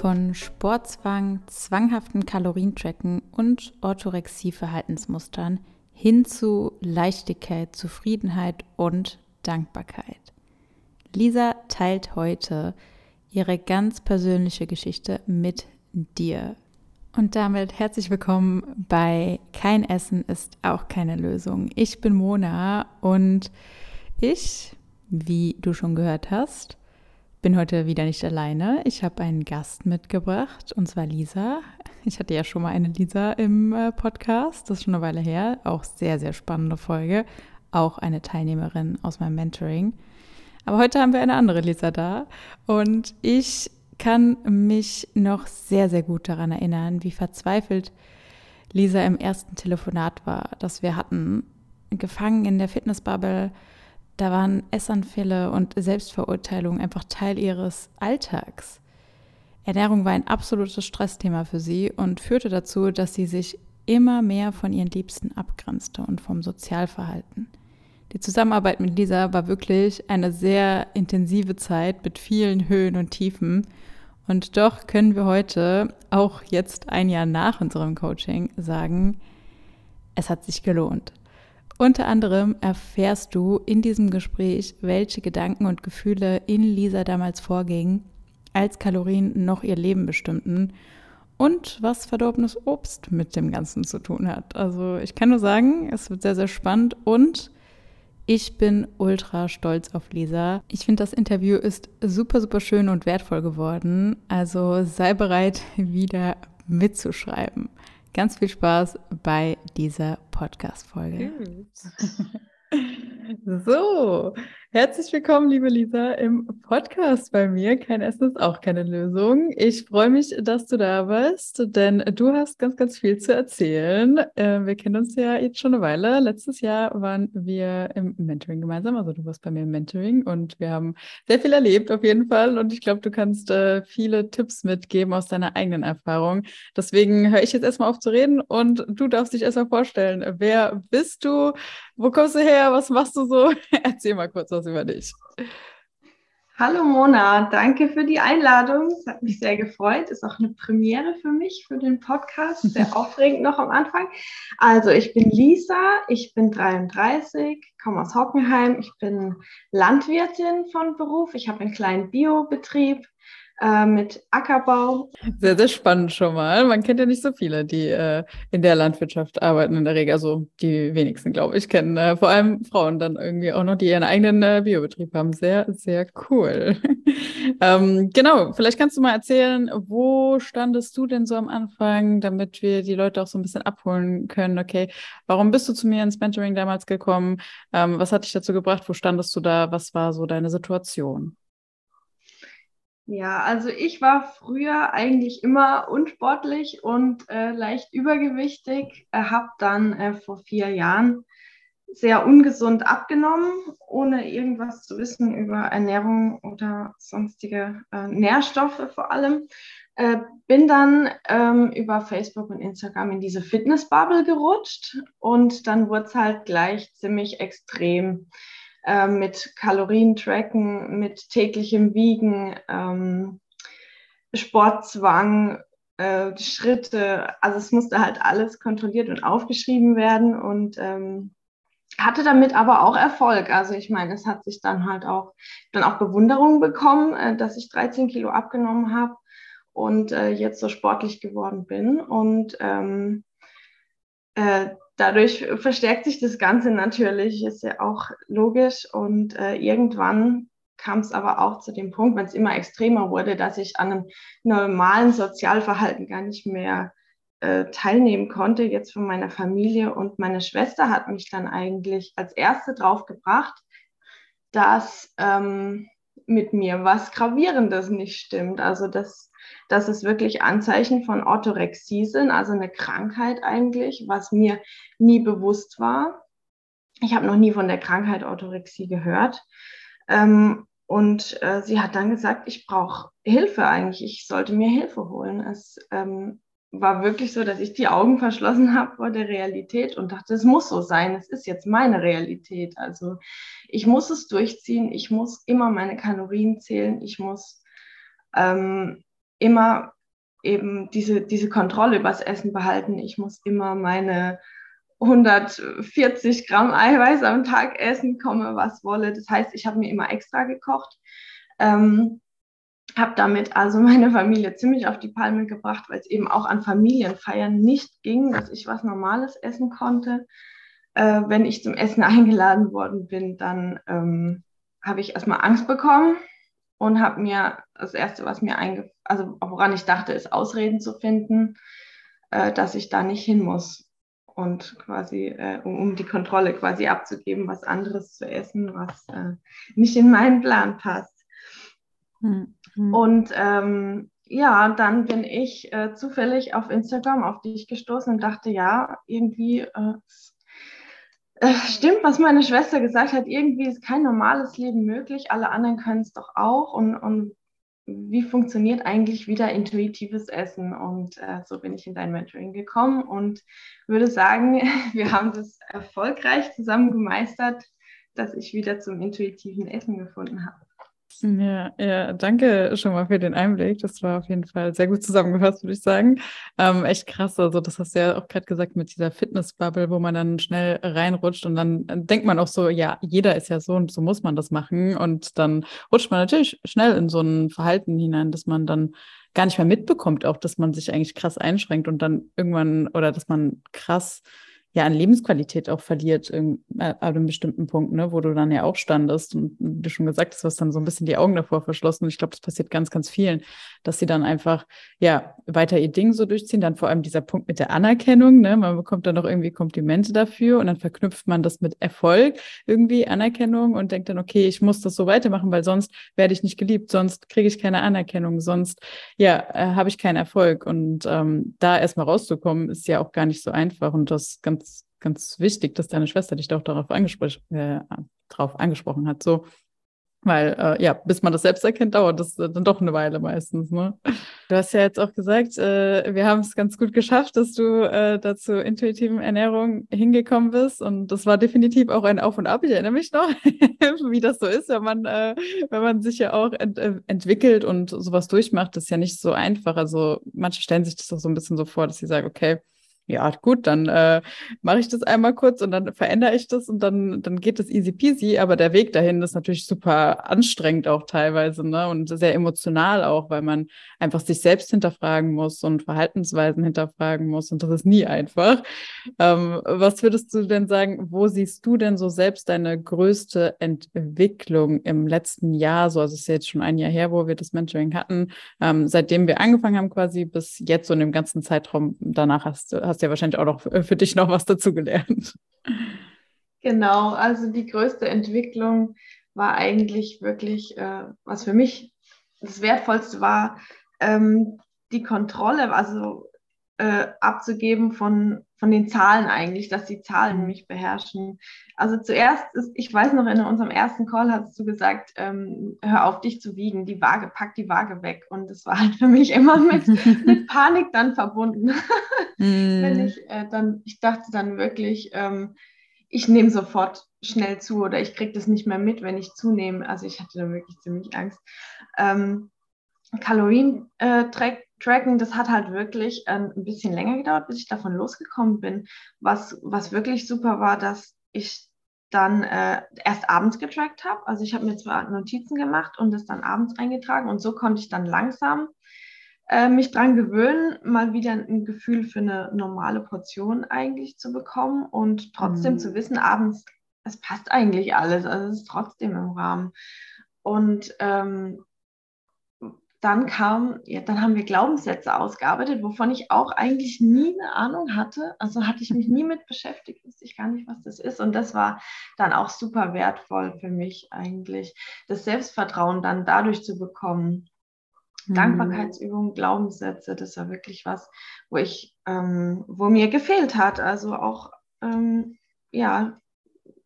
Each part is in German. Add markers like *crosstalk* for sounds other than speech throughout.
Von Sportzwang, zwanghaften Kalorientracken und Orthorexie-Verhaltensmustern hin zu Leichtigkeit, Zufriedenheit und Dankbarkeit. Lisa teilt heute ihre ganz persönliche Geschichte mit dir. Und damit herzlich willkommen bei Kein Essen ist auch keine Lösung. Ich bin Mona und ich, wie du schon gehört hast, bin heute wieder nicht alleine. Ich habe einen Gast mitgebracht und zwar Lisa. Ich hatte ja schon mal eine Lisa im äh, Podcast, das ist schon eine Weile her. Auch sehr, sehr spannende Folge. Auch eine Teilnehmerin aus meinem Mentoring. Aber heute haben wir eine andere Lisa da und ich kann mich noch sehr, sehr gut daran erinnern, wie verzweifelt Lisa im ersten Telefonat war, das wir hatten. Gefangen in der Fitnessbubble, da waren Essanfälle und Selbstverurteilung einfach Teil ihres Alltags. Ernährung war ein absolutes Stressthema für sie und führte dazu, dass sie sich immer mehr von ihren Liebsten abgrenzte und vom Sozialverhalten. Die Zusammenarbeit mit Lisa war wirklich eine sehr intensive Zeit mit vielen Höhen und Tiefen und doch können wir heute, auch jetzt ein Jahr nach unserem Coaching, sagen, es hat sich gelohnt. Unter anderem erfährst du in diesem Gespräch, welche Gedanken und Gefühle in Lisa damals vorgingen, als Kalorien noch ihr Leben bestimmten und was verdorbenes Obst mit dem Ganzen zu tun hat. Also ich kann nur sagen, es wird sehr, sehr spannend und ich bin ultra stolz auf Lisa. Ich finde, das Interview ist super, super schön und wertvoll geworden. Also sei bereit, *laughs* wieder mitzuschreiben. Ganz viel Spaß bei dieser Podcast-Folge. *laughs* So, herzlich willkommen, liebe Lisa, im Podcast bei mir. Kein Essen ist auch keine Lösung. Ich freue mich, dass du da bist, denn du hast ganz, ganz viel zu erzählen. Äh, wir kennen uns ja jetzt schon eine Weile. Letztes Jahr waren wir im Mentoring gemeinsam, also du warst bei mir im Mentoring und wir haben sehr viel erlebt auf jeden Fall. Und ich glaube, du kannst äh, viele Tipps mitgeben aus deiner eigenen Erfahrung. Deswegen höre ich jetzt erstmal auf zu reden und du darfst dich erstmal vorstellen. Wer bist du? Wo kommst du her? Was machst du so? *laughs* Erzähl mal kurz über dich. Hallo Mona, danke für die Einladung. Es hat mich sehr gefreut. Ist auch eine Premiere für mich, für den Podcast. Sehr *laughs* aufregend noch am Anfang. Also, ich bin Lisa, ich bin 33, komme aus Hockenheim. Ich bin Landwirtin von Beruf. Ich habe einen kleinen Biobetrieb äh, mit Ackerbau. Sehr, sehr spannend schon mal. Man kennt ja nicht so viele, die äh, in der Landwirtschaft arbeiten in der Regel. Also die wenigsten, glaube ich, kennen äh, vor allem Frauen dann irgendwie auch noch, die ihren eigenen äh, Biobetrieb haben. Sehr, sehr cool. *laughs* ähm, genau, vielleicht kannst du mal erzählen, wo standest du denn so am Anfang, damit wir die Leute auch so ein bisschen abholen können. Okay, warum bist du zu mir ins Mentoring damals gekommen? Ähm, was hat dich dazu gebracht? Wo standest du da? Was war so deine Situation? Ja, also ich war früher eigentlich immer unsportlich und äh, leicht übergewichtig, äh, habe dann äh, vor vier Jahren sehr ungesund abgenommen, ohne irgendwas zu wissen über Ernährung oder sonstige äh, Nährstoffe vor allem. Äh, bin dann ähm, über Facebook und Instagram in diese Fitnessbubble gerutscht und dann wurde es halt gleich ziemlich extrem äh, mit Kalorientracken, mit täglichem Wiegen, ähm, Sportzwang, äh, Schritte. Also es musste halt alles kontrolliert und aufgeschrieben werden und ähm, hatte damit aber auch Erfolg. Also ich meine, es hat sich dann halt auch, dann auch Bewunderung bekommen, äh, dass ich 13 Kilo abgenommen habe und äh, jetzt so sportlich geworden bin. Und ähm, äh, dadurch verstärkt sich das Ganze natürlich, ist ja auch logisch. Und äh, irgendwann kam es aber auch zu dem Punkt, wenn es immer extremer wurde, dass ich an einem normalen Sozialverhalten gar nicht mehr äh, teilnehmen konnte, jetzt von meiner Familie. Und meine Schwester hat mich dann eigentlich als erste drauf gebracht, dass ähm, mit mir was Gravierendes nicht stimmt. Also dass dass es wirklich Anzeichen von Orthorexie sind, also eine Krankheit eigentlich, was mir nie bewusst war. Ich habe noch nie von der Krankheit Orthorexie gehört. Ähm, und äh, sie hat dann gesagt, ich brauche Hilfe eigentlich, ich sollte mir Hilfe holen. Es ähm, war wirklich so, dass ich die Augen verschlossen habe vor der Realität und dachte, es muss so sein, es ist jetzt meine Realität. Also ich muss es durchziehen, ich muss immer meine Kalorien zählen, ich muss ähm, immer eben diese, diese Kontrolle übers Essen behalten. Ich muss immer meine 140 Gramm *laughs* Eiweiß am Tag essen, komme was wolle. Das heißt, ich habe mir immer extra gekocht. Ähm, habe damit also meine Familie ziemlich auf die Palme gebracht, weil es eben auch an Familienfeiern nicht ging, dass ich was Normales essen konnte. Äh, wenn ich zum Essen *laughs* eingeladen worden bin, dann ähm, habe ich erstmal Angst bekommen und habe mir das Erste, was mir einge also woran ich dachte, ist Ausreden zu finden, äh, dass ich da nicht hin muss und quasi, äh, um, um, die Kontrolle quasi abzugeben, was anderes zu essen, was äh, nicht in meinen Plan passt. Mhm. Und ähm, ja, dann bin ich äh, zufällig auf Instagram auf dich gestoßen und dachte, ja, irgendwie äh, stimmt, was meine Schwester gesagt hat, irgendwie ist kein normales Leben möglich, alle anderen können es doch auch und, und wie funktioniert eigentlich wieder intuitives Essen? Und äh, so bin ich in dein Mentoring gekommen und würde sagen, *laughs* wir haben das erfolgreich zusammen gemeistert, dass ich wieder zum intuitiven Essen gefunden habe. Ja, ja, danke schon mal für den Einblick. Das war auf jeden Fall sehr gut zusammengefasst, würde ich sagen. Ähm, echt krass. Also, das hast du ja auch gerade gesagt mit dieser Fitnessbubble, wo man dann schnell reinrutscht und dann denkt man auch so, ja, jeder ist ja so und so muss man das machen. Und dann rutscht man natürlich schnell in so ein Verhalten hinein, dass man dann gar nicht mehr mitbekommt, auch dass man sich eigentlich krass einschränkt und dann irgendwann oder dass man krass ja an Lebensqualität auch verliert äh, ab einem bestimmten Punkt, ne, wo du dann ja auch standest und du schon gesagt hast, du hast dann so ein bisschen die Augen davor verschlossen. Und ich glaube, das passiert ganz, ganz vielen, dass sie dann einfach ja weiter ihr Ding so durchziehen. Dann vor allem dieser Punkt mit der Anerkennung, ne, man bekommt dann auch irgendwie Komplimente dafür und dann verknüpft man das mit Erfolg, irgendwie Anerkennung und denkt dann, okay, ich muss das so weitermachen, weil sonst werde ich nicht geliebt, sonst kriege ich keine Anerkennung, sonst ja äh, habe ich keinen Erfolg. Und ähm, da erstmal rauszukommen, ist ja auch gar nicht so einfach und das ganz ganz, wichtig, dass deine Schwester dich auch darauf, angespro äh, darauf angesprochen hat. So, weil, äh, ja, bis man das selbst erkennt, dauert das äh, dann doch eine Weile meistens. Ne? Du hast ja jetzt auch gesagt, äh, wir haben es ganz gut geschafft, dass du äh, dazu intuitiven Ernährung hingekommen bist. Und das war definitiv auch ein Auf und Ab. Ich erinnere mich noch, *laughs* wie das so ist, wenn man, äh, wenn man sich ja auch ent äh, entwickelt und sowas durchmacht, das ist ja nicht so einfach. Also manche stellen sich das doch so ein bisschen so vor, dass sie sagen, okay, ja, gut, dann äh, mache ich das einmal kurz und dann verändere ich das und dann, dann geht das easy peasy. Aber der Weg dahin ist natürlich super anstrengend auch teilweise ne? und sehr emotional auch, weil man einfach sich selbst hinterfragen muss und Verhaltensweisen hinterfragen muss und das ist nie einfach. Ähm, was würdest du denn sagen, wo siehst du denn so selbst deine größte Entwicklung im letzten Jahr? So, also es ist jetzt schon ein Jahr her, wo wir das Mentoring hatten, ähm, seitdem wir angefangen haben quasi bis jetzt in dem ganzen Zeitraum danach hast, hast hast ja wahrscheinlich auch noch für dich noch was dazugelernt. Genau, also die größte Entwicklung war eigentlich wirklich, äh, was für mich das Wertvollste war, ähm, die Kontrolle, also äh, abzugeben von, von den Zahlen eigentlich, dass die Zahlen mhm. mich beherrschen. Also zuerst, ist, ich weiß noch, in unserem ersten Call hast du gesagt, ähm, hör auf, dich zu wiegen, die Waage, pack die Waage weg. Und das war halt für mich immer mit, *laughs* mit Panik dann verbunden. mm. *laughs* Wenn ich äh, dann, ich dachte dann wirklich, ähm, ich nehme sofort schnell zu oder ich kriege das nicht mehr mit, wenn ich zunehme. Also ich hatte da wirklich ziemlich Angst. Ähm, Kalorien äh, tracken, das hat halt wirklich ähm, ein bisschen länger gedauert, bis ich davon losgekommen bin. Was, was wirklich super war, dass ich dann äh, erst abends getrackt habe. Also ich habe mir zwar Notizen gemacht und das dann abends eingetragen und so konnte ich dann langsam äh, mich dran gewöhnen, mal wieder ein Gefühl für eine normale Portion eigentlich zu bekommen und trotzdem mhm. zu wissen, abends, es passt eigentlich alles, also es ist trotzdem im Rahmen. Und ähm, dann kam, ja, dann haben wir Glaubenssätze ausgearbeitet, wovon ich auch eigentlich nie eine Ahnung hatte. Also hatte ich mich nie mit beschäftigt, wusste ich gar nicht, was das ist. Und das war dann auch super wertvoll für mich eigentlich, das Selbstvertrauen dann dadurch zu bekommen. Mhm. Dankbarkeitsübungen, Glaubenssätze, das war wirklich was, wo ich, ähm, wo mir gefehlt hat. Also auch ähm, ja,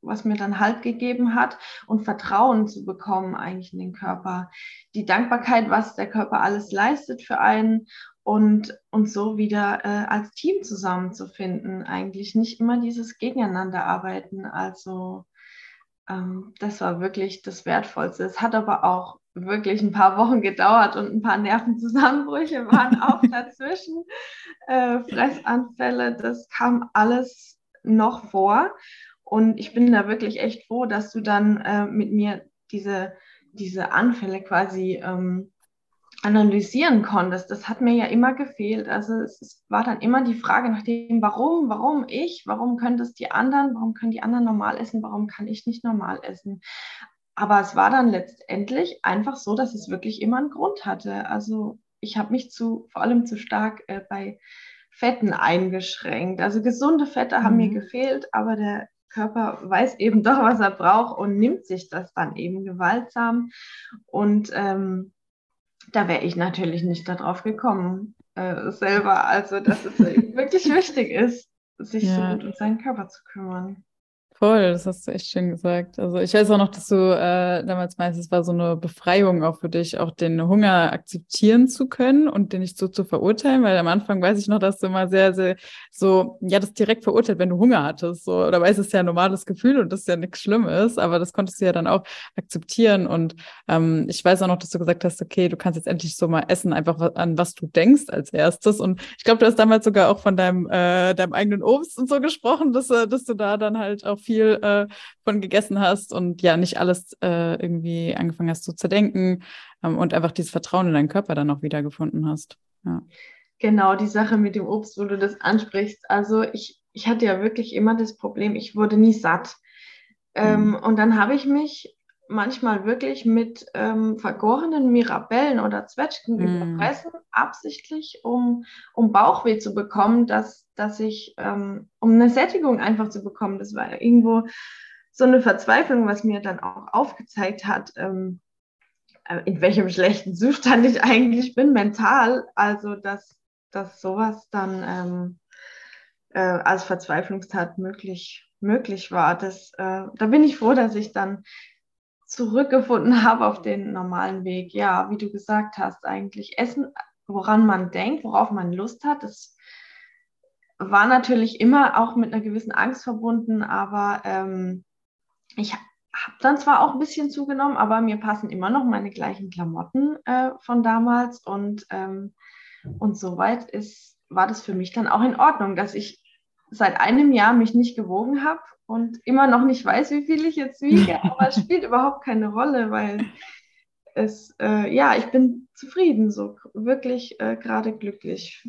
was mir dann Halt gegeben hat und Vertrauen zu bekommen eigentlich in den Körper. Die Dankbarkeit, was der Körper alles leistet für einen und und so wieder äh, als Team zusammenzufinden. Eigentlich nicht immer dieses Gegeneinander arbeiten. Also ähm, das war wirklich das Wertvollste. Es hat aber auch wirklich ein paar Wochen gedauert und ein paar Nervenzusammenbrüche waren *laughs* auch dazwischen. Äh, Fressanfälle, das kam alles noch vor. Und ich bin da wirklich echt froh, dass du dann äh, mit mir diese, diese Anfälle quasi ähm, analysieren konntest. Das hat mir ja immer gefehlt. Also es, es, war dann immer die Frage nach dem, warum, warum ich, warum können das die anderen, warum können die anderen normal essen, warum kann ich nicht normal essen. Aber es war dann letztendlich einfach so, dass es wirklich immer einen Grund hatte. Also ich habe mich zu, vor allem zu stark äh, bei Fetten eingeschränkt. Also gesunde Fette haben mhm. mir gefehlt, aber der Körper weiß eben doch, was er braucht und nimmt sich das dann eben gewaltsam. Und ähm, da wäre ich natürlich nicht darauf gekommen äh, selber. Also, dass es *laughs* wirklich wichtig ist, sich ja. so gut um seinen Körper zu kümmern. Voll, das hast du echt schön gesagt. Also ich weiß auch noch, dass du äh, damals meinst, es war so eine Befreiung auch für dich, auch den Hunger akzeptieren zu können und den nicht so zu verurteilen, weil am Anfang weiß ich noch, dass du immer sehr, sehr so, ja, das direkt verurteilt, wenn du Hunger hattest. So, oder weiß es ja ein normales Gefühl und das ist ja nichts Schlimmes, aber das konntest du ja dann auch akzeptieren. Und ähm, ich weiß auch noch, dass du gesagt hast, okay, du kannst jetzt endlich so mal essen, einfach an was du denkst als erstes. Und ich glaube, du hast damals sogar auch von deinem, äh, deinem eigenen Obst und so gesprochen, dass, äh, dass du da dann halt auch viel äh, von gegessen hast und ja, nicht alles äh, irgendwie angefangen hast zu zerdenken ähm, und einfach dieses Vertrauen in deinen Körper dann auch wiedergefunden hast. Ja. Genau, die Sache mit dem Obst, wo du das ansprichst. Also ich, ich hatte ja wirklich immer das Problem, ich wurde nie satt. Ähm, mhm. Und dann habe ich mich manchmal wirklich mit ähm, vergorenen Mirabellen oder Zwetschgen mm. überfressen, absichtlich, um, um Bauchweh zu bekommen, dass, dass ich, ähm, um eine Sättigung einfach zu bekommen. Das war irgendwo so eine Verzweiflung, was mir dann auch aufgezeigt hat, ähm, äh, in welchem schlechten Zustand ich eigentlich bin, mental. Also, dass, dass sowas dann ähm, äh, als Verzweiflungstat möglich, möglich war. Das, äh, da bin ich froh, dass ich dann zurückgefunden habe auf den normalen Weg. Ja, wie du gesagt hast, eigentlich Essen, woran man denkt, worauf man Lust hat, das war natürlich immer auch mit einer gewissen Angst verbunden, aber ähm, ich habe dann zwar auch ein bisschen zugenommen, aber mir passen immer noch meine gleichen Klamotten äh, von damals und, ähm, und soweit ist, war das für mich dann auch in Ordnung, dass ich seit einem Jahr mich nicht gewogen habe und immer noch nicht weiß, wie viel ich jetzt wiege, *laughs* aber es spielt überhaupt keine Rolle, weil es, äh, ja, ich bin zufrieden, so wirklich äh, gerade glücklich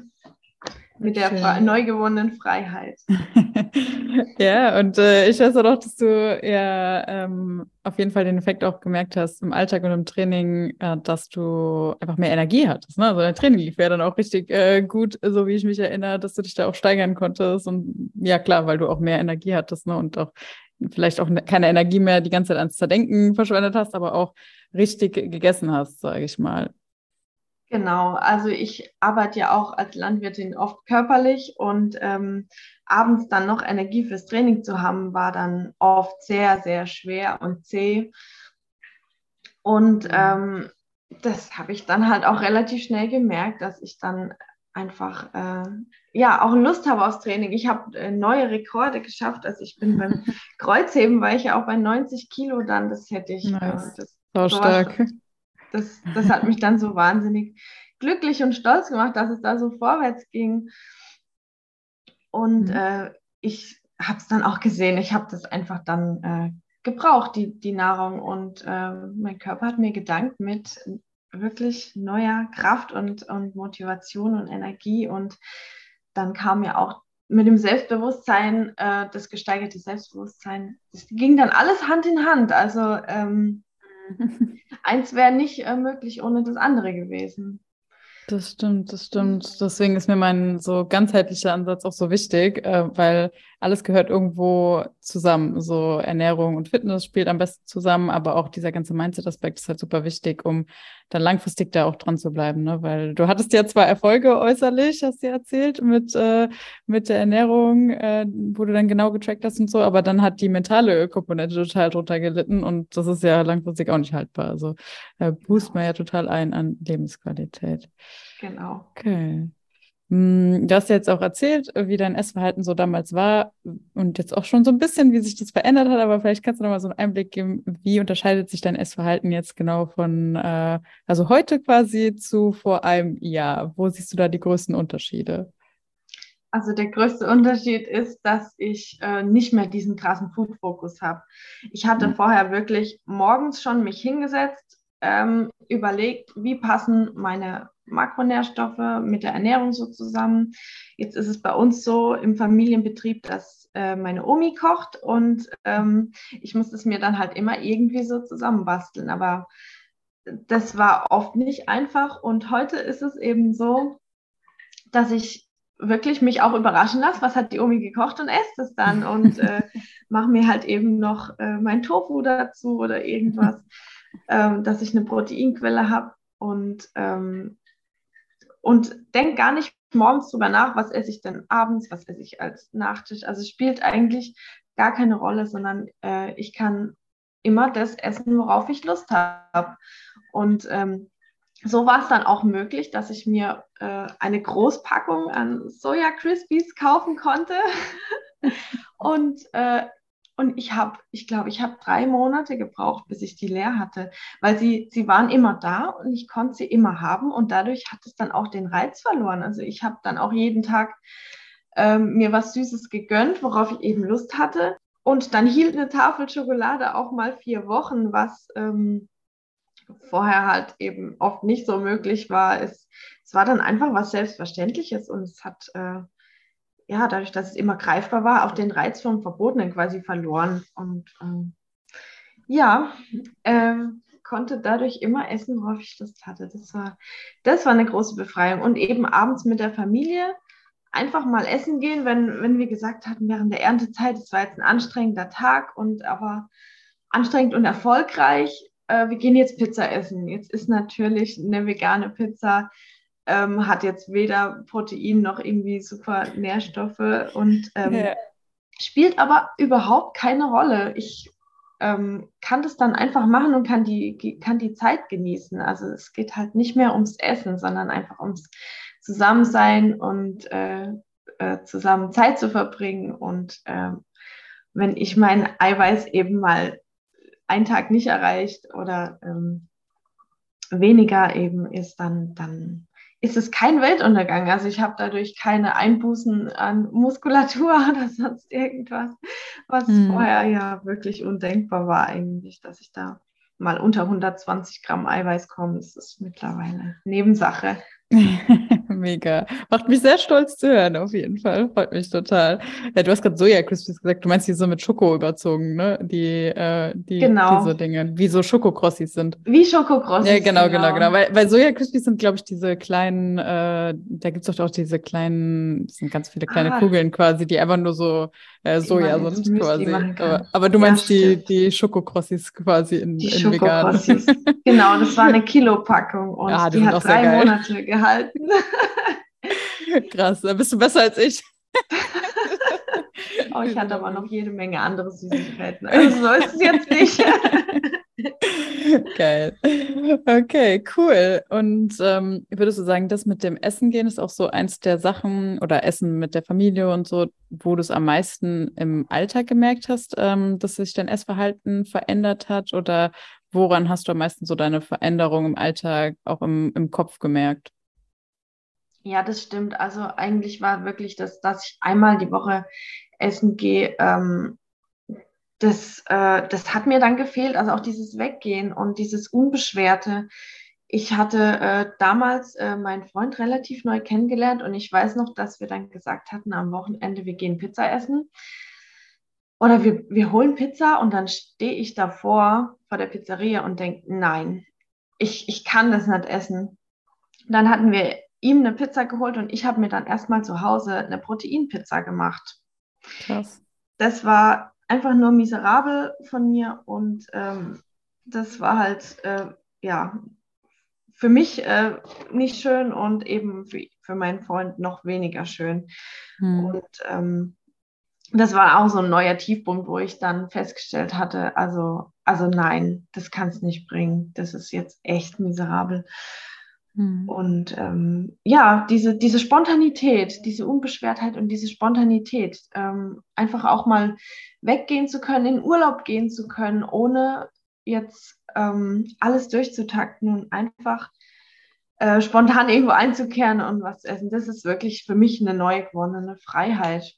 mit der Schön. neu gewonnenen Freiheit. *laughs* ja, und äh, ich weiß auch dass du ja ähm, auf jeden Fall den Effekt auch gemerkt hast im Alltag und im Training, äh, dass du einfach mehr Energie hattest. Ne? Also dein Training lief ja dann auch richtig äh, gut, so wie ich mich erinnere, dass du dich da auch steigern konntest. Und ja, klar, weil du auch mehr Energie hattest ne? und auch vielleicht auch ne, keine Energie mehr die ganze Zeit ans Zerdenken verschwendet hast, aber auch richtig gegessen hast, sage ich mal. Genau, also ich arbeite ja auch als Landwirtin oft körperlich und ähm, abends dann noch Energie fürs Training zu haben, war dann oft sehr, sehr schwer und zäh. Und mhm. ähm, das habe ich dann halt auch relativ schnell gemerkt, dass ich dann einfach äh, ja auch Lust habe aufs Training. Ich habe äh, neue Rekorde geschafft. Also ich bin beim *laughs* Kreuzheben, war ich ja auch bei 90 Kilo dann. Das hätte ich. Nice. Äh, das, so stark das, das hat mich dann so wahnsinnig glücklich und stolz gemacht, dass es da so vorwärts ging. Und mhm. äh, ich habe es dann auch gesehen. Ich habe das einfach dann äh, gebraucht, die, die Nahrung. Und äh, mein Körper hat mir gedankt mit wirklich neuer Kraft und, und Motivation und Energie. Und dann kam mir auch mit dem Selbstbewusstsein, äh, das gesteigerte Selbstbewusstsein, das ging dann alles Hand in Hand. Also ähm, *laughs* Eins wäre nicht äh, möglich ohne das andere gewesen. Das stimmt, das stimmt. Deswegen ist mir mein so ganzheitlicher Ansatz auch so wichtig, äh, weil alles gehört irgendwo zusammen. So Ernährung und Fitness spielt am besten zusammen, aber auch dieser ganze Mindset-Aspekt ist halt super wichtig, um dann langfristig da auch dran zu bleiben. Ne? Weil du hattest ja zwar Erfolge äußerlich, hast du ja erzählt, mit, äh, mit der Ernährung, äh, wo du dann genau getrackt hast und so, aber dann hat die mentale Komponente total drunter gelitten und das ist ja langfristig auch nicht haltbar. Also äh, boost man ja total ein an Lebensqualität. Genau. Okay. Hm, du hast ja jetzt auch erzählt, wie dein Essverhalten so damals war und jetzt auch schon so ein bisschen, wie sich das verändert hat, aber vielleicht kannst du noch mal so einen Einblick geben, wie unterscheidet sich dein Essverhalten jetzt genau von, äh, also heute quasi zu vor einem Jahr? Wo siehst du da die größten Unterschiede? Also der größte Unterschied ist, dass ich äh, nicht mehr diesen krassen Food-Fokus habe. Ich hatte mhm. vorher wirklich morgens schon mich hingesetzt, ähm, überlegt, wie passen meine Makronährstoffe mit der Ernährung so zusammen. Jetzt ist es bei uns so im Familienbetrieb, dass äh, meine Omi kocht und ähm, ich muss es mir dann halt immer irgendwie so zusammenbasteln. Aber das war oft nicht einfach und heute ist es eben so, dass ich wirklich mich auch überraschen lasse, was hat die Omi gekocht und esse es dann und *laughs* äh, mache mir halt eben noch äh, mein Tofu dazu oder irgendwas, ähm, dass ich eine Proteinquelle habe und ähm, und denke gar nicht morgens drüber nach, was esse ich denn abends, was esse ich als Nachtisch. Also es spielt eigentlich gar keine Rolle, sondern äh, ich kann immer das essen, worauf ich Lust habe. Und ähm, so war es dann auch möglich, dass ich mir äh, eine Großpackung an Soja Crispies kaufen konnte. *laughs* und äh, und ich habe, ich glaube, ich habe drei Monate gebraucht, bis ich die leer hatte, weil sie, sie waren immer da und ich konnte sie immer haben und dadurch hat es dann auch den Reiz verloren. Also ich habe dann auch jeden Tag ähm, mir was Süßes gegönnt, worauf ich eben Lust hatte. Und dann hielt eine Tafel Schokolade auch mal vier Wochen, was ähm, vorher halt eben oft nicht so möglich war. Es, es war dann einfach was Selbstverständliches und es hat äh, ja, dadurch, dass es immer greifbar war, auch den Reiz vom Verbotenen quasi verloren. Und ähm, ja, ähm, konnte dadurch immer essen, worauf ich Lust hatte. Das war, das war eine große Befreiung. Und eben abends mit der Familie einfach mal essen gehen, wenn, wenn wir gesagt hatten, während der Erntezeit, es war jetzt ein anstrengender Tag und aber anstrengend und erfolgreich. Äh, wir gehen jetzt Pizza essen. Jetzt ist natürlich eine vegane Pizza ähm, hat jetzt weder Protein noch irgendwie super Nährstoffe und ähm, ja. spielt aber überhaupt keine Rolle. Ich ähm, kann das dann einfach machen und kann die, kann die Zeit genießen. Also es geht halt nicht mehr ums Essen, sondern einfach ums Zusammensein und äh, äh, zusammen Zeit zu verbringen. Und äh, wenn ich mein Eiweiß eben mal einen Tag nicht erreicht oder ähm, weniger eben ist, dann, dann ist es kein Weltuntergang. Also ich habe dadurch keine Einbußen an Muskulatur *laughs* oder sonst irgendwas, was hm. vorher ja wirklich undenkbar war eigentlich, dass ich da mal unter 120 Gramm Eiweiß komme. Das ist mittlerweile Nebensache. *laughs* *laughs* Mega. Macht mich sehr stolz zu hören, auf jeden Fall. Freut mich total. Ja, du hast gerade Soja Crispies gesagt. Du meinst die so mit Schoko überzogen, ne? Die, äh, die genau. diese Dinge, wie so Schokokrossis sind. Wie Schokokrossis. Ja, genau, genau, genau. genau. Weil, weil Soja Crispies sind, glaube ich, diese kleinen, äh, da gibt es doch auch diese kleinen, das sind ganz viele kleine ah. Kugeln quasi, die einfach nur so äh, Soja sind quasi. Aber, aber, du meinst ja, die, die Schokokrossis quasi in, die in vegan. *laughs* genau, das war eine Kilopackung und ja, die hat drei Monate gehalten. *laughs* *laughs* Krass, da bist du besser als ich. oh, ich hatte aber noch jede Menge andere Süßigkeiten. Also so ist es jetzt nicht. Geil. Okay, cool. Und ähm, würdest du sagen, das mit dem Essen gehen ist auch so eins der Sachen oder Essen mit der Familie und so, wo du es am meisten im Alltag gemerkt hast, ähm, dass sich dein Essverhalten verändert hat? Oder woran hast du am meisten so deine Veränderung im Alltag auch im, im Kopf gemerkt? Ja, das stimmt. Also eigentlich war wirklich das, dass ich einmal die Woche essen gehe, ähm, das, äh, das hat mir dann gefehlt. Also auch dieses Weggehen und dieses Unbeschwerte. Ich hatte äh, damals äh, meinen Freund relativ neu kennengelernt und ich weiß noch, dass wir dann gesagt hatten am Wochenende, wir gehen Pizza essen. Oder wir, wir holen Pizza und dann stehe ich davor vor der Pizzeria und denke, nein, ich, ich kann das nicht essen. Dann hatten wir ihm eine Pizza geholt und ich habe mir dann erstmal zu Hause eine Proteinpizza gemacht. Krass. Das war einfach nur miserabel von mir und ähm, das war halt, äh, ja, für mich äh, nicht schön und eben für, für meinen Freund noch weniger schön. Hm. Und ähm, das war auch so ein neuer Tiefpunkt, wo ich dann festgestellt hatte, also, also nein, das kann es nicht bringen. Das ist jetzt echt miserabel. Mhm. Und ähm, ja, diese, diese Spontanität, diese Unbeschwertheit und diese Spontanität, ähm, einfach auch mal weggehen zu können, in Urlaub gehen zu können, ohne jetzt ähm, alles durchzutakten und einfach äh, spontan irgendwo einzukehren und was zu essen. Das ist wirklich für mich eine neu gewonnene Freiheit,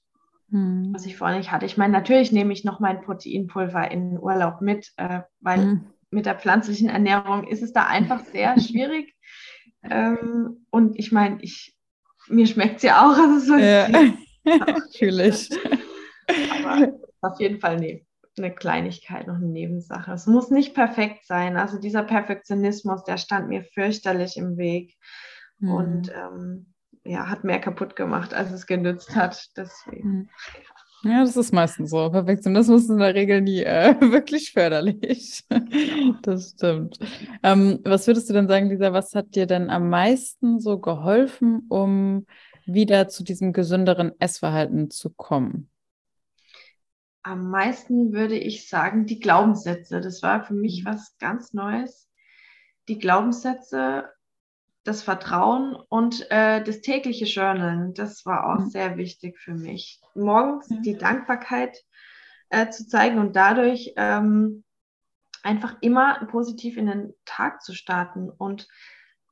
mhm. was ich vorher nicht hatte. Ich meine, natürlich nehme ich noch mein Proteinpulver in den Urlaub mit, äh, weil mhm. mit der pflanzlichen Ernährung ist es da einfach sehr *laughs* schwierig. Ähm, und ich meine, ich, mir schmeckt es ja auch. Also so ja, *laughs* natürlich. Aber auf jeden Fall nee, eine Kleinigkeit, noch eine Nebensache. Es muss nicht perfekt sein. Also dieser Perfektionismus, der stand mir fürchterlich im Weg. Mhm. Und ähm, ja, hat mehr kaputt gemacht, als es genützt hat. Deswegen. Mhm. Ja, das ist meistens so. Perfektionismus ist in der Regel nie äh, *laughs* wirklich förderlich. das stimmt. Ähm, was würdest du denn sagen, Lisa, was hat dir denn am meisten so geholfen, um wieder zu diesem gesünderen Essverhalten zu kommen? Am meisten würde ich sagen, die Glaubenssätze. Das war für mich mhm. was ganz Neues. Die Glaubenssätze das Vertrauen und äh, das tägliche Journalen, das war auch mhm. sehr wichtig für mich. Morgens mhm. die Dankbarkeit äh, zu zeigen und dadurch ähm, einfach immer positiv in den Tag zu starten und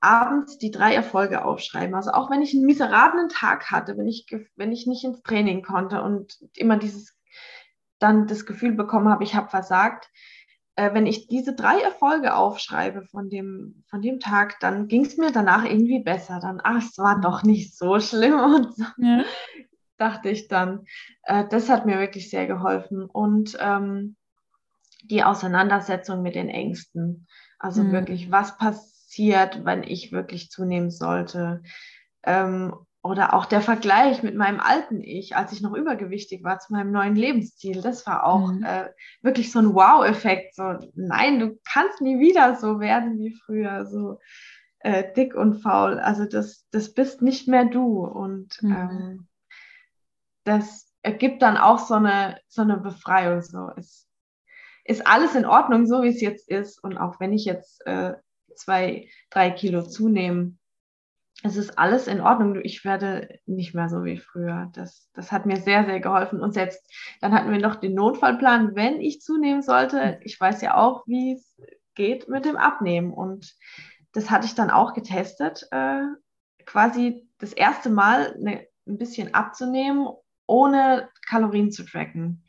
abends die drei Erfolge aufschreiben. Also auch wenn ich einen miserablen Tag hatte, wenn ich, wenn ich nicht ins Training konnte und immer dieses dann das Gefühl bekommen habe, ich habe versagt, äh, wenn ich diese drei Erfolge aufschreibe von dem, von dem Tag, dann ging es mir danach irgendwie besser. Dann, ach, es war doch nicht so schlimm *laughs* und so. Ja. Dachte ich dann. Äh, das hat mir wirklich sehr geholfen. Und ähm, die Auseinandersetzung mit den Ängsten. Also mhm. wirklich, was passiert, wenn ich wirklich zunehmen sollte? Ähm, oder auch der Vergleich mit meinem alten Ich, als ich noch übergewichtig war, zu meinem neuen Lebensstil, das war auch mhm. äh, wirklich so ein Wow-Effekt. So, nein, du kannst nie wieder so werden wie früher, so äh, dick und faul. Also das, das bist nicht mehr du. Und mhm. ähm, das ergibt dann auch so eine, so eine Befreiung. So, es ist alles in Ordnung, so wie es jetzt ist. Und auch wenn ich jetzt äh, zwei, drei Kilo zunehme, es ist alles in Ordnung. Ich werde nicht mehr so wie früher. Das, das hat mir sehr, sehr geholfen. Und selbst dann hatten wir noch den Notfallplan, wenn ich zunehmen sollte. Ich weiß ja auch, wie es geht mit dem Abnehmen. Und das hatte ich dann auch getestet, äh, quasi das erste Mal ne, ein bisschen abzunehmen, ohne Kalorien zu tracken.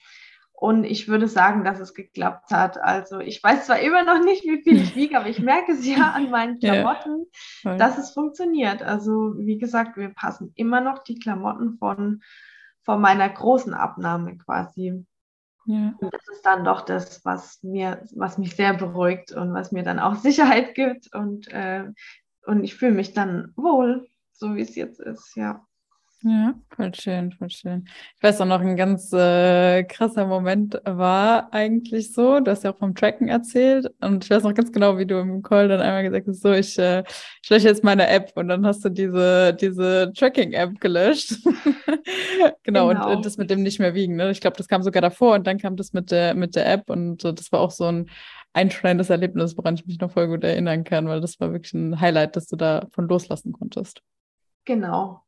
Und ich würde sagen, dass es geklappt hat. Also ich weiß zwar immer noch nicht, wie viel ich wiege, aber ich merke es ja an meinen *laughs* Klamotten, ja. dass es funktioniert. Also wie gesagt, wir passen immer noch die Klamotten von, von meiner großen Abnahme quasi. Ja. Und das ist dann doch das, was mir, was mich sehr beruhigt und was mir dann auch *laughs* Sicherheit gibt. Und, äh, und ich fühle mich dann wohl, so wie es jetzt ist, ja. Ja, voll schön, voll schön. Ich weiß auch noch, ein ganz äh, krasser Moment war eigentlich so, du hast ja auch vom Tracken erzählt und ich weiß noch ganz genau, wie du im Call dann einmal gesagt hast, so, ich, äh, ich lösche jetzt meine App und dann hast du diese, diese Tracking-App gelöscht. genau, *laughs* genau, und äh, das mit dem nicht mehr wiegen. Ne? Ich glaube, das kam sogar davor und dann kam das mit der, mit der App und äh, das war auch so ein einschneidendes Erlebnis, woran ich mich noch voll gut erinnern kann, weil das war wirklich ein Highlight, dass du davon loslassen konntest. Genau,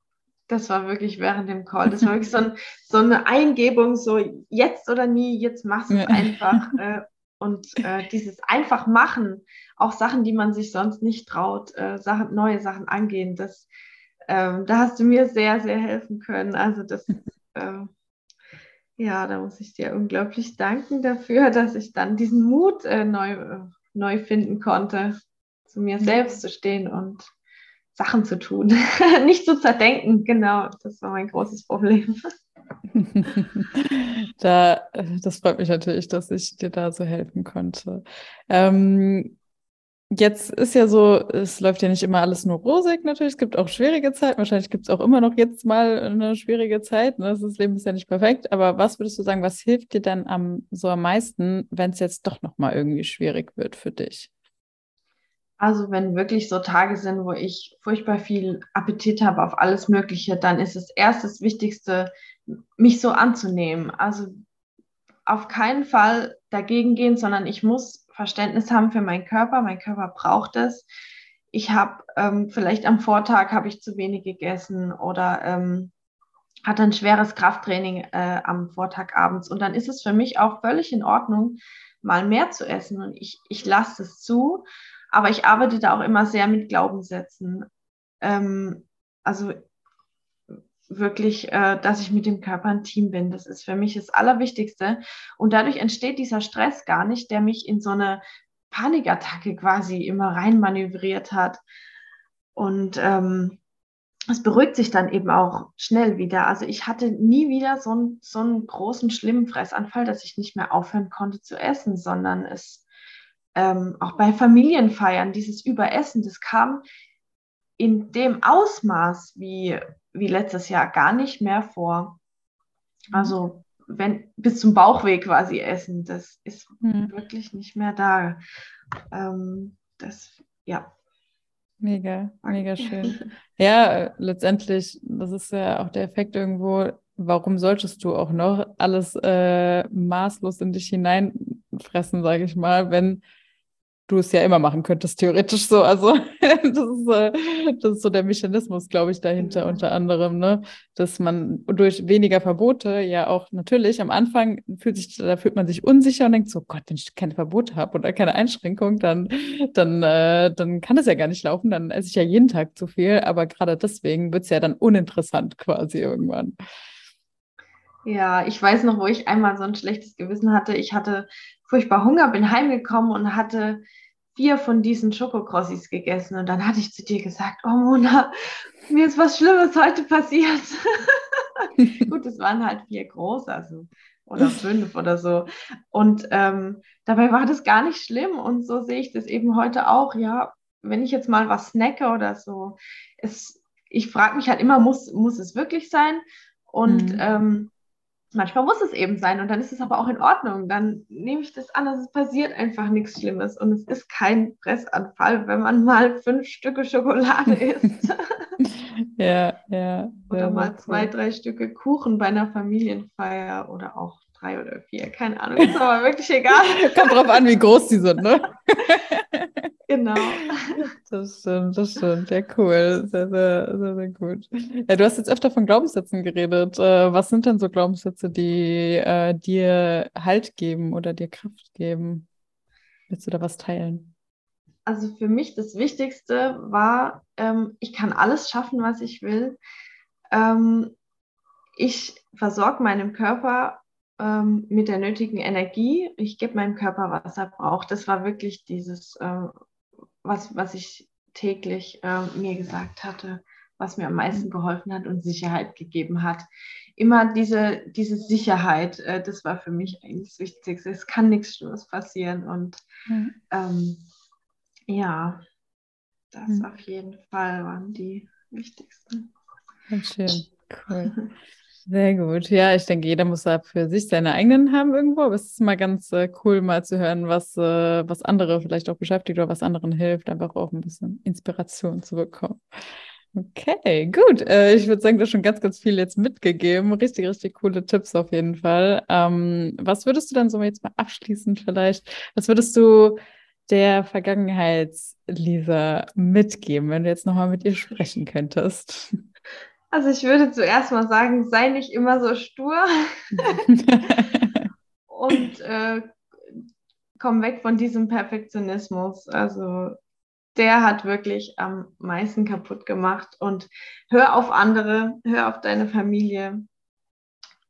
das war wirklich während dem Call. Das war *laughs* wirklich so, ein, so eine Eingebung, so jetzt oder nie, jetzt machst du es ja. einfach. *laughs* Äh, und äh, dieses einfach machen, auch Sachen, die man sich sonst nicht traut, äh, Sachen, neue Sachen angehen, das, ähm, da hast du mir sehr, sehr helfen können. Also das, *laughs* äh, ja, da muss ich dir unglaublich danken dafür, dass ich dann diesen Mut äh, neu, äh, neu finden konnte, zu mir selbst zu stehen und Sachen zu tun, *laughs* nicht zu zerdenken. Genau, das war mein großes Problem. *laughs* da, das freut mich natürlich, dass ich dir da so helfen konnte. Ähm, jetzt ist ja so, es läuft ja nicht immer alles nur rosig natürlich. Es gibt auch schwierige Zeiten. Wahrscheinlich gibt es auch immer noch jetzt mal eine schwierige Zeit. Ne? Das Leben ist ja nicht perfekt. Aber was würdest du sagen, was hilft dir dann am, so am meisten, wenn es jetzt doch nochmal irgendwie schwierig wird für dich? Also wenn wirklich so Tage sind, wo ich furchtbar viel Appetit habe auf alles Mögliche, dann ist es erst das Wichtigste, mich so anzunehmen. Also auf keinen Fall dagegen gehen, sondern ich muss Verständnis haben für meinen Körper. Mein Körper braucht es. ich habe ähm, vielleicht am Vortag habe ich zu wenig gegessen oder ähm, hatte ein schweres Krafttraining äh, am Vortag abends. Und dann ist es für mich auch völlig in Ordnung, mal mehr zu essen. Und ich, ich lasse es zu. Aber ich arbeite da auch immer sehr mit Glaubenssätzen. Ähm, also wirklich, äh, dass ich mit dem Körper ein Team bin. Das ist für mich das Allerwichtigste. Und dadurch entsteht dieser Stress gar nicht, der mich in so eine Panikattacke quasi immer reinmanövriert hat. Und ähm, es beruhigt sich dann eben auch schnell wieder. Also ich hatte nie wieder so, ein, so einen großen, schlimmen Fressanfall, dass ich nicht mehr aufhören konnte zu essen, sondern es ähm, auch bei Familienfeiern, dieses Überessen, das kam in dem Ausmaß wie, wie letztes Jahr gar nicht mehr vor. Also wenn bis zum Bauchweg quasi essen, das ist mhm. wirklich nicht mehr da. Ähm, das, ja. Mega, mega schön. ja, letztendlich, das ist ja auch der Effekt irgendwo, warum solltest du auch noch alles äh, maßlos in dich hineinfressen, sage ich mal, wenn du es ja immer machen könntest, theoretisch so. Also *laughs* das ist, äh, das ist so der Mechanismus, glaube ich, dahinter unter anderem, ne? Dass man durch weniger Verbote ja auch natürlich am Anfang fühlt sich, da fühlt man sich unsicher und denkt so, Gott, wenn ich keine Verbote habe oder keine Einschränkung, dann, dann, äh, dann kann das ja gar nicht laufen, dann esse ich ja jeden Tag zu viel. Aber gerade deswegen wird es ja dann uninteressant quasi irgendwann. Ja, ich weiß noch, wo ich einmal so ein schlechtes Gewissen hatte. Ich hatte furchtbar Hunger, bin heimgekommen und hatte vier von diesen Schokokrossis gegessen. Und dann hatte ich zu dir gesagt, oh Mona, mir ist was Schlimmes heute passiert. *laughs* Gut, es waren halt vier große, also oder *laughs* fünf oder so. Und ähm, dabei war das gar nicht schlimm. Und so sehe ich das eben heute auch. Ja, wenn ich jetzt mal was snacke oder so, es, ich frage mich halt immer, muss, muss es wirklich sein? Und mhm. ähm, manchmal muss es eben sein und dann ist es aber auch in Ordnung. Dann nehme ich das an, es passiert einfach nichts Schlimmes und es ist kein Fressanfall, wenn man mal fünf Stücke Schokolade *laughs* isst. ja, ja. Oder mal zwei, drei Stücke Kuchen bei einer Familienfeier oder auch drei oder vier, keine Ahnung, *laughs* ist aber wirklich egal. Kommt drauf an, wie groß die sind, ne? *laughs* genau. Das stimmt, das stimmt. Ja, cool. Sehr, sehr, sehr, sehr gut. Ja, du hast jetzt öfter von Glaubenssätzen geredet. Äh, was sind denn so Glaubenssätze, die äh, dir Halt geben oder dir Kraft geben? Willst du da was teilen? Also für mich das Wichtigste war, ähm, ich kann alles schaffen, was ich will. Ähm, ich versorge meinem Körper ähm, mit der nötigen Energie. Ich gebe meinem Körper, was er braucht. Das war wirklich dieses, äh, was, was ich täglich äh, mir gesagt hatte, was mir am meisten geholfen hat und Sicherheit gegeben hat. Immer diese, diese Sicherheit, äh, das war für mich eigentlich das Wichtigste. Es kann nichts Schlimmes passieren. Und mhm. ähm, ja, das mhm. auf jeden Fall waren die wichtigsten. Schön, cool. *laughs* Sehr gut. Ja, ich denke, jeder muss da für sich seine eigenen haben irgendwo. Aber es ist mal ganz äh, cool, mal zu hören, was, äh, was andere vielleicht auch beschäftigt oder was anderen hilft, einfach auch ein bisschen Inspiration zu bekommen. Okay, gut. Äh, ich würde sagen, du hast schon ganz, ganz viel jetzt mitgegeben. Richtig, richtig coole Tipps auf jeden Fall. Ähm, was würdest du dann so jetzt mal abschließend vielleicht, was würdest du der Vergangenheits-Lisa mitgeben, wenn du jetzt nochmal mit ihr sprechen könntest? *laughs* Also ich würde zuerst mal sagen, sei nicht immer so stur *laughs* und äh, komm weg von diesem Perfektionismus. Also der hat wirklich am meisten kaputt gemacht und hör auf andere, hör auf deine Familie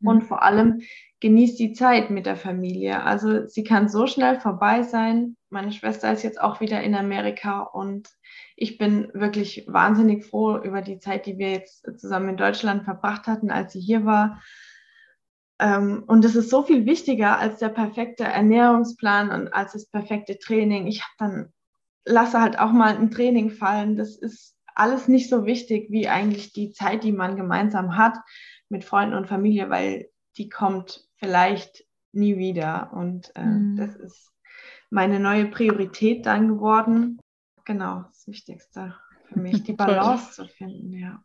und mhm. vor allem genieß die Zeit mit der Familie. Also sie kann so schnell vorbei sein. Meine Schwester ist jetzt auch wieder in Amerika und ich bin wirklich wahnsinnig froh über die Zeit, die wir jetzt zusammen in Deutschland verbracht hatten, als sie hier war. Ähm, und es ist so viel wichtiger als der perfekte Ernährungsplan und als das perfekte Training. Ich habe dann, lasse halt auch mal ein Training fallen. Das ist alles nicht so wichtig wie eigentlich die Zeit, die man gemeinsam hat mit Freunden und Familie, weil die kommt vielleicht nie wieder. Und äh, mhm. das ist meine neue Priorität dann geworden genau das Wichtigste für mich, die *laughs* Balance zu finden, ja.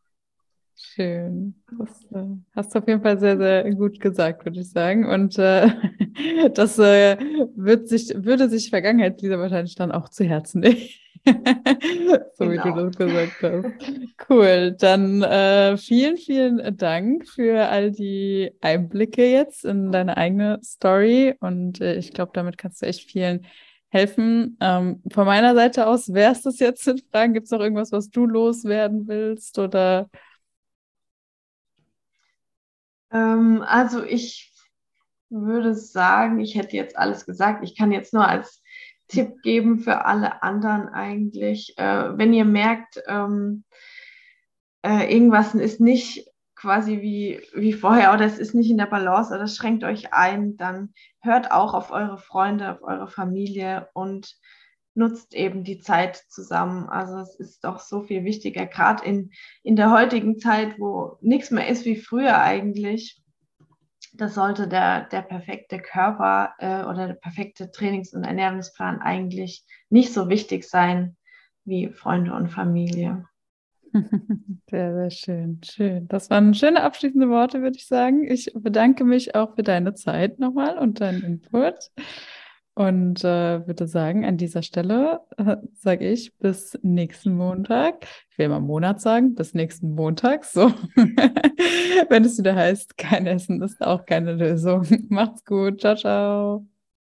Schön. Das äh, hast du auf jeden Fall sehr, sehr gut gesagt, würde ich sagen. Und äh, *laughs* das äh, wird sich, würde sich Vergangenheit dieser wahrscheinlich dann auch zu Herzen nehmen. *laughs* so genau. wie du genau. das gesagt hast. Cool. Dann äh, vielen, vielen Dank für all die Einblicke jetzt in deine eigene Story. Und äh, ich glaube, damit kannst du echt vielen helfen. Ähm, von meiner Seite aus wäre es das jetzt in Fragen. Gibt es noch irgendwas, was du loswerden willst? Oder ähm, also ich würde sagen, ich hätte jetzt alles gesagt. Ich kann jetzt nur als Tipp geben für alle anderen eigentlich, äh, wenn ihr merkt, ähm, äh, irgendwas ist nicht quasi wie, wie vorher oder es ist nicht in der Balance oder es schränkt euch ein, dann hört auch auf eure Freunde, auf eure Familie und nutzt eben die Zeit zusammen. Also es ist doch so viel wichtiger, gerade in, in der heutigen Zeit, wo nichts mehr ist wie früher eigentlich das sollte der, der perfekte Körper äh, oder der perfekte Trainings- und Ernährungsplan eigentlich nicht so wichtig sein wie Freunde und Familie. *laughs* Sehr, sehr schön. Schön. Das waren schöne abschließende Worte, würde ich sagen. Ich bedanke mich auch für deine Zeit nochmal und deinen Input. Und äh, würde sagen, an dieser Stelle äh, sage ich bis nächsten Montag. Ich will mal Monat sagen, bis nächsten Montag. So, *laughs* wenn es wieder heißt, kein Essen ist auch keine Lösung. *laughs* Macht's gut. Ciao, ciao.